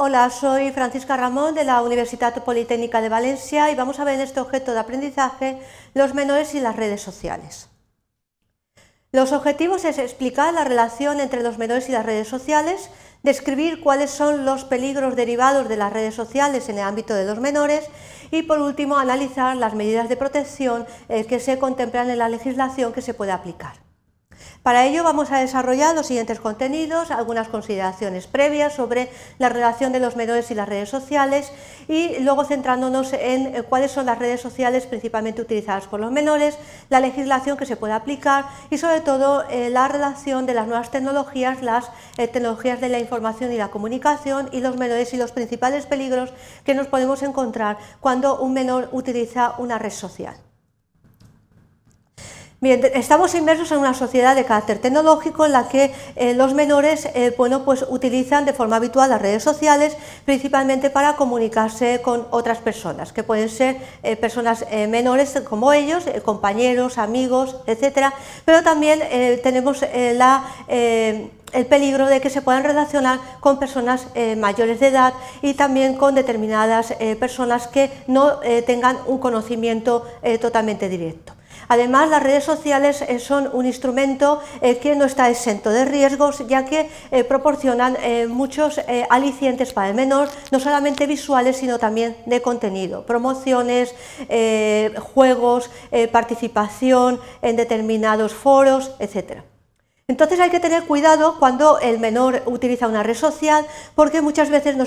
Hola, soy Francisca Ramón de la Universidad Politécnica de Valencia y vamos a ver en este objeto de aprendizaje los menores y las redes sociales. Los objetivos es explicar la relación entre los menores y las redes sociales, describir cuáles son los peligros derivados de las redes sociales en el ámbito de los menores y por último analizar las medidas de protección eh, que se contemplan en la legislación que se puede aplicar. Para ello vamos a desarrollar los siguientes contenidos, algunas consideraciones previas sobre la relación de los menores y las redes sociales y luego centrándonos en eh, cuáles son las redes sociales principalmente utilizadas por los menores, la legislación que se puede aplicar y sobre todo eh, la relación de las nuevas tecnologías, las eh, tecnologías de la información y la comunicación y los menores y los principales peligros que nos podemos encontrar cuando un menor utiliza una red social. Bien, estamos inmersos en una sociedad de carácter tecnológico en la que eh, los menores eh, bueno, pues utilizan de forma habitual las redes sociales principalmente para comunicarse con otras personas, que pueden ser eh, personas menores como ellos, compañeros, amigos, etcétera, pero también tenemos el peligro de que se puedan relacionar con personas mayores de edad y también con determinadas personas que no tengan un conocimiento totalmente directo. Además, las redes sociales eh, son un instrumento eh, que no está exento de riesgos, ya que eh, proporcionan muchos alicientes para el menor, no solamente visuales, sino también de contenido, promociones, juegos, participación en determinados foros, etc. Entonces hay que tener cuidado cuando el menor utiliza una red social porque muchas veces no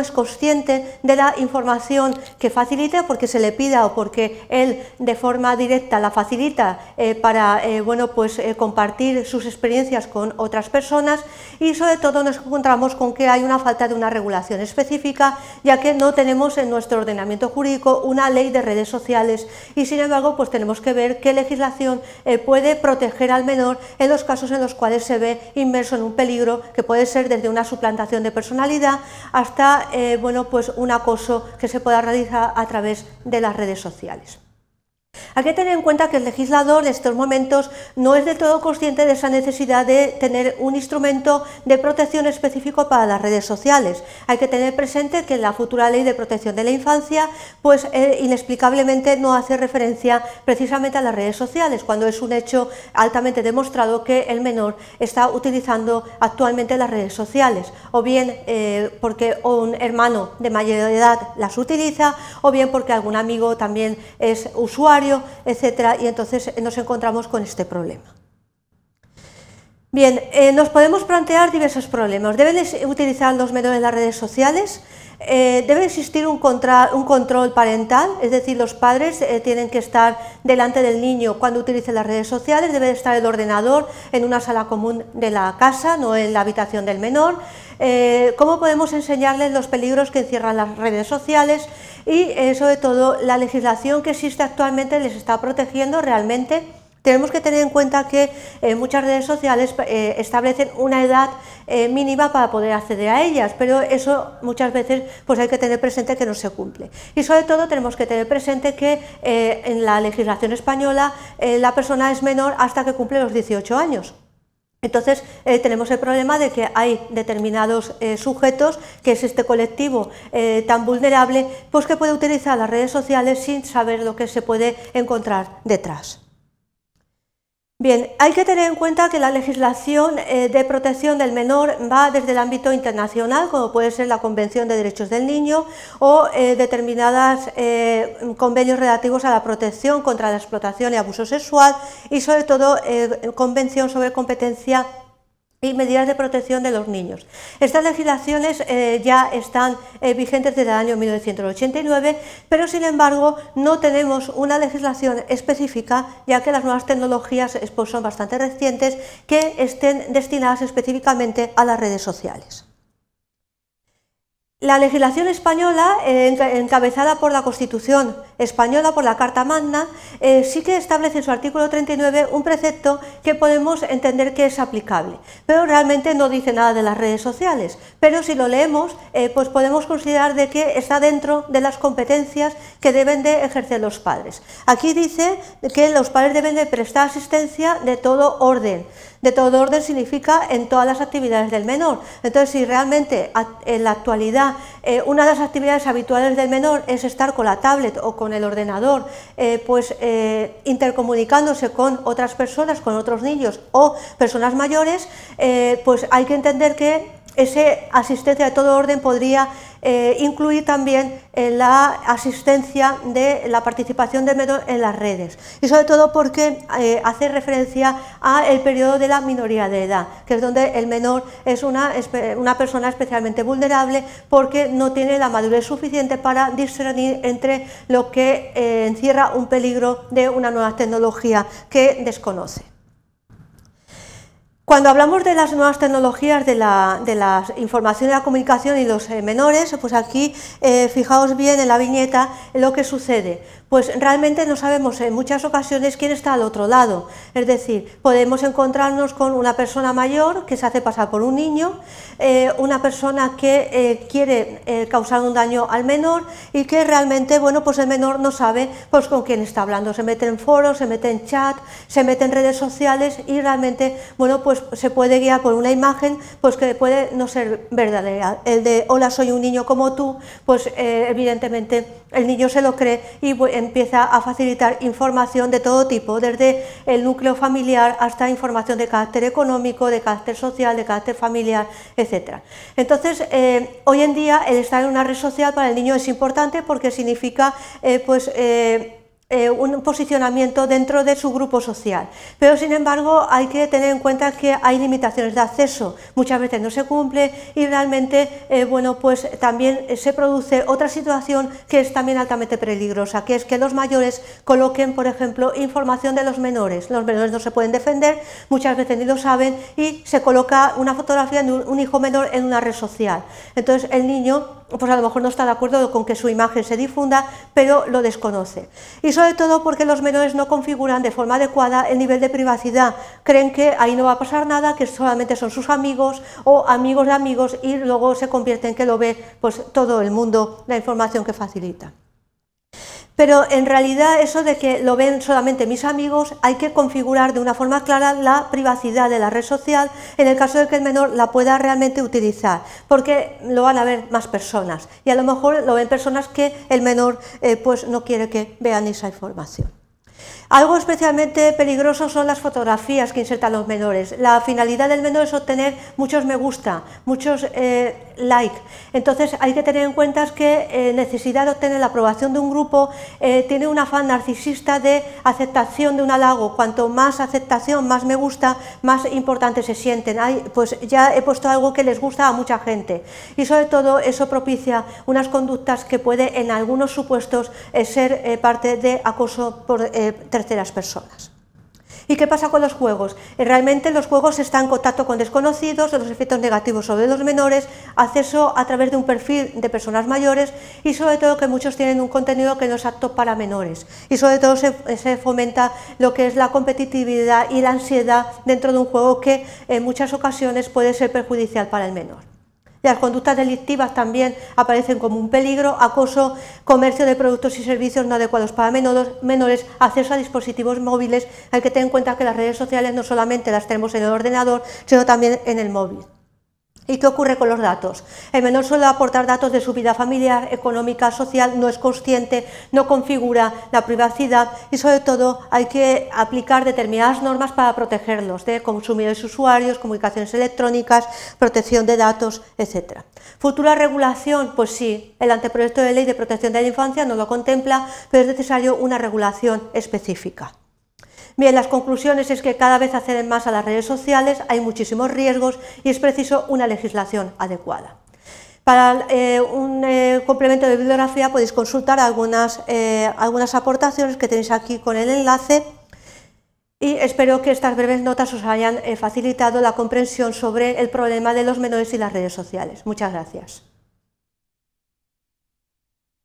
es, consciente de la información que facilita porque se le pida o porque él de forma directa la facilita eh, para eh, bueno, pues, eh, compartir sus experiencias con otras personas. Y sobre todo nos encontramos con que hay una falta de una regulación específica ya que no tenemos en nuestro ordenamiento jurídico una ley de redes sociales. Y sin embargo pues tenemos que ver qué legislación puede proteger al menor en los casos en los cuales se ve inmerso en un peligro que puede ser desde una suplantación de personalidad hasta eh, bueno, pues un acoso que se pueda realizar a través de las redes sociales. Hay que tener en cuenta que el legislador en estos momentos no es del todo consciente de esa necesidad de tener un instrumento de protección específico para las redes sociales. Hay que tener presente que la futura ley de protección de la infancia, pues eh, inexplicablemente no hace referencia precisamente a las redes sociales, cuando es un hecho altamente demostrado que el menor está utilizando actualmente las redes sociales, o bien eh, porque un hermano de mayor edad las utiliza, o bien porque algún amigo también es usuario etcétera, y entonces nos encontramos con este problema. Bien, eh, nos podemos plantear diversos problemas. ¿Deben utilizar los menores en las redes sociales? Eh, debe existir un, control parental, es decir, los padres eh, tienen que estar delante del niño cuando utilice las redes sociales, debe estar el ordenador en una sala común de la casa, no en la habitación del menor. ¿Cómo podemos enseñarles los peligros que encierran las redes sociales? y eh, sobre todo la legislación que existe actualmente les está protegiendo realmente. Tenemos que tener en cuenta que eh, muchas redes sociales eh, establecen una edad mínima para poder acceder a ellas, pero eso muchas veces pues hay que tener presente que no se cumple. Y sobre todo tenemos que tener presente que en la legislación española la persona es menor hasta que cumple los 18 años. Entonces eh, tenemos el problema de que hay determinados eh, sujetos, que es este colectivo eh, tan vulnerable, pues que puede utilizar las redes sociales sin saber lo que se puede encontrar detrás. Bien, hay que tener en cuenta que la legislación eh, de protección del menor va desde el ámbito internacional, como puede ser la Convención de Derechos del Niño o eh, determinados eh, convenios relativos a la protección contra la explotación y abuso sexual y sobre todo Convención sobre competencia y medidas de protección de los niños. Estas legislaciones eh, ya están eh, vigentes desde el año 1989, pero sin embargo no tenemos una legislación específica, ya que las nuevas tecnologías pues, son bastante recientes, que estén destinadas específicamente a las redes sociales. La legislación española, eh, encabezada por la Constitución española, por la Carta Magna, eh, sí que establece en su artículo 39 un precepto que podemos entender que es aplicable, pero realmente no dice nada de las redes sociales. Pero si lo leemos, eh, pues podemos considerar de que está dentro de las competencias que deben de ejercer los padres. Aquí dice que los padres deben de prestar asistencia de todo orden, de todo orden significa en todas las actividades del menor. Entonces, si realmente en la actualidad eh, una de las actividades habituales del menor es estar con la tablet o con el ordenador, eh, pues eh, intercomunicándose con otras personas, con otros niños o personas mayores, pues hay que entender que esa asistencia de todo orden podría eh, incluir también eh, la asistencia de la participación del menor en las redes y sobre todo porque eh, hace referencia al periodo de la minoría de edad, que es donde el menor es una, una persona especialmente vulnerable porque no tiene la madurez suficiente para discernir entre lo que encierra un peligro de una nueva tecnología que desconoce. Cuando hablamos de las nuevas tecnologías de la, información y la comunicación y los eh, menores, pues aquí eh, fijaos bien en la viñeta lo que sucede pues realmente no sabemos en muchas ocasiones quién está al otro lado. Es decir, podemos encontrarnos con una persona mayor que se hace pasar por un niño, eh, una persona que quiere causar un daño al menor y que realmente, bueno, pues el menor no sabe pues, con quién está hablando. Se mete en foros, se mete en chat, se mete en redes sociales y realmente, bueno, pues se puede guiar por una imagen pues que puede no ser verdadera. El de hola, soy un niño como tú, pues evidentemente el niño se lo cree y empieza a facilitar información de todo tipo, desde el núcleo familiar hasta información de carácter económico, de carácter social, de carácter familiar, etc. Entonces, eh, hoy en día el estar en una red social para el niño es importante porque significa eh, pues, eh, un posicionamiento dentro de su grupo social. Pero sin embargo hay que tener en cuenta que hay limitaciones de acceso, muchas veces no se cumple y realmente eh, bueno, pues también se produce otra situación que es también altamente peligrosa, que es que los mayores coloquen, por ejemplo, información de los menores. Los menores no se pueden defender, muchas veces ni lo saben y se coloca una fotografía de un hijo menor en una red social. Entonces el niño pues a lo mejor no está de acuerdo con que su imagen se difunda, pero lo desconoce. Y sobre todo porque los menores no configuran de forma adecuada el nivel de privacidad. Creen que ahí no va a pasar nada, que solamente son sus amigos o amigos de amigos y luego se convierte en que lo ve pues, todo el mundo la información que facilita. Pero en realidad eso de que lo ven solamente mis amigos, hay que configurar de una forma clara la privacidad de la red social en el caso de que el menor la pueda realmente utilizar, porque lo van a ver más personas y a lo mejor lo ven personas que el menor eh, pues no quiere que vean esa información. Algo especialmente peligroso son las fotografías que insertan los menores. La finalidad del menor es obtener muchos me gusta, muchos eh, like. Entonces hay que tener en cuenta que eh, necesidad de obtener la aprobación de un grupo eh, tiene un afán narcisista de aceptación de un halago. Cuanto más aceptación, más me gusta, más importante se sienten. pues ya he puesto algo que les gusta a mucha gente. Y sobre todo eso propicia unas conductas que puede en algunos supuestos ser parte de acoso por terceras personas. ¿Y qué pasa con los juegos? Eh, realmente los juegos están en contacto con desconocidos, los efectos negativos sobre los menores, acceso a través de un perfil de personas mayores y sobre todo que muchos tienen un contenido que no es apto para menores. Y sobre todo se, se fomenta lo que es la competitividad y la ansiedad dentro de un juego que en muchas ocasiones puede ser perjudicial para el menor. Las conductas delictivas también aparecen como un peligro, acoso, comercio de productos y servicios no adecuados para menores, acceso a dispositivos móviles. Hay que tener en cuenta que las redes sociales no solamente las tenemos en el ordenador, sino también en el móvil. ¿Y qué ocurre con los datos? El menor suele aportar datos de su vida familiar, económica, social, no es consciente, no configura la privacidad y sobre todo hay que aplicar determinadas normas para protegerlos de consumidores usuarios, comunicaciones electrónicas, protección de datos, etc. Futura regulación, pues sí, el anteproyecto de ley de protección de la infancia no lo contempla, pero es necesario una regulación específica. Bien, las conclusiones es que cada vez acceden más a las redes sociales, hay muchísimos riesgos y es preciso una legislación adecuada. Para eh, un eh, complemento de bibliografía podéis consultar algunas, eh, algunas aportaciones que tenéis aquí con el enlace y espero que estas breves notas os hayan facilitado la comprensión sobre el problema de los menores y las redes sociales. Muchas gracias.